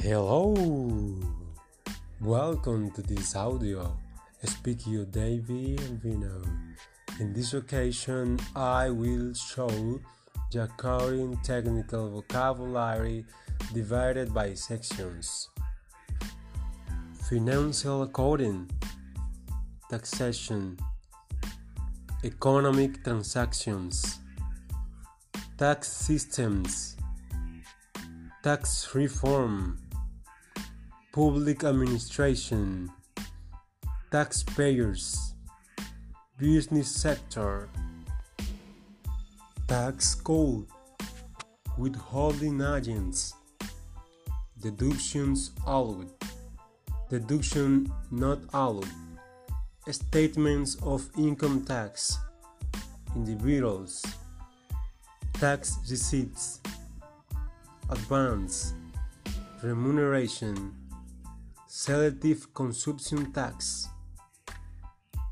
Hello, welcome to this audio. Speak you, Davey Elvino. In this occasion, I will show the accounting technical vocabulary divided by sections. Financial accounting, taxation, economic transactions, tax systems, tax reform public administration, taxpayers, business sector, tax code, withholding agents, deductions allowed, deduction not allowed, statements of income tax, individuals, tax receipts, advance, remuneration selective consumption tax,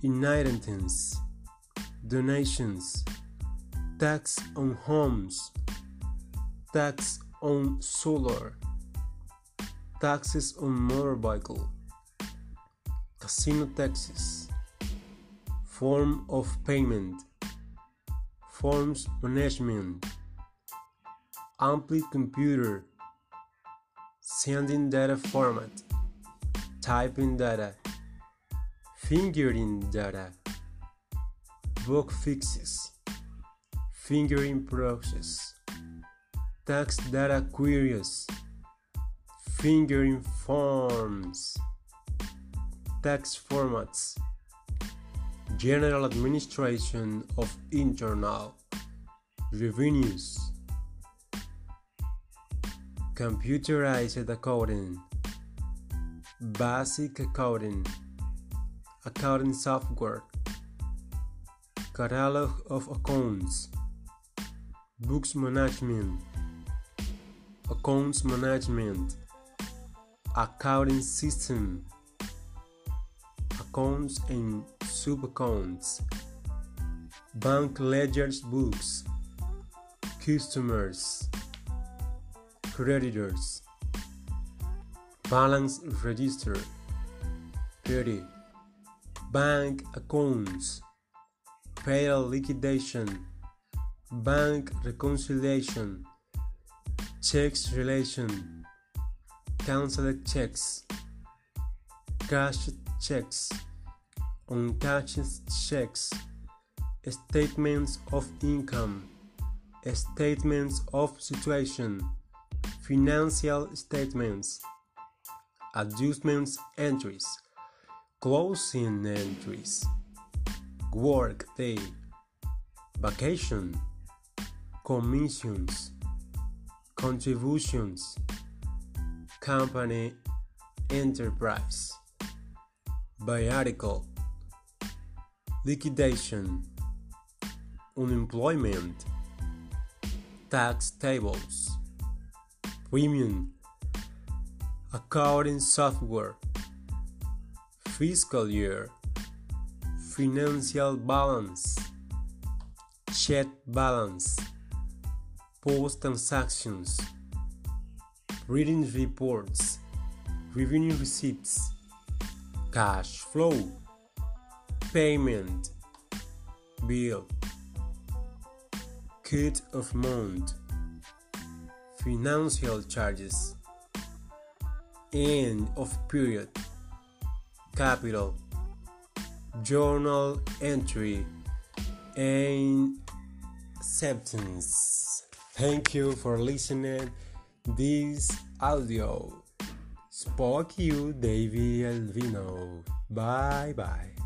inheritance, donations, tax on homes, tax on solar, taxes on motor vehicle, casino taxes, form of payment, forms management, ampli computer, sending data format typing data, fingering data, book fixes, fingering process, tax data queries, fingering forms, tax formats, general administration of internal revenues, computerized accounting basic accounting, accounting software, catalog of accounts, books management, accounts management, accounting system, accounts and sub-accounts, bank ledgers books, customers, creditors balance register, petty, bank accounts, payroll liquidation, bank reconciliation, checks relation, canceled checks, cash checks, uncashed checks, statements of income, statements of situation, financial statements adjustments entries, closing entries, work day, vacation, commissions, contributions, company. Enterprise, by article, liquidation, unemployment, tax tables, premium accounting software, fiscal year, financial balance, check balance, post transactions, reading reports, revenue receipts, cash flow, payment, bill, cut of month, financial charges end of period, capital, journal entry, and acceptance. Thank you for listening this audio. Spoke you, Davy Elvino. Bye bye.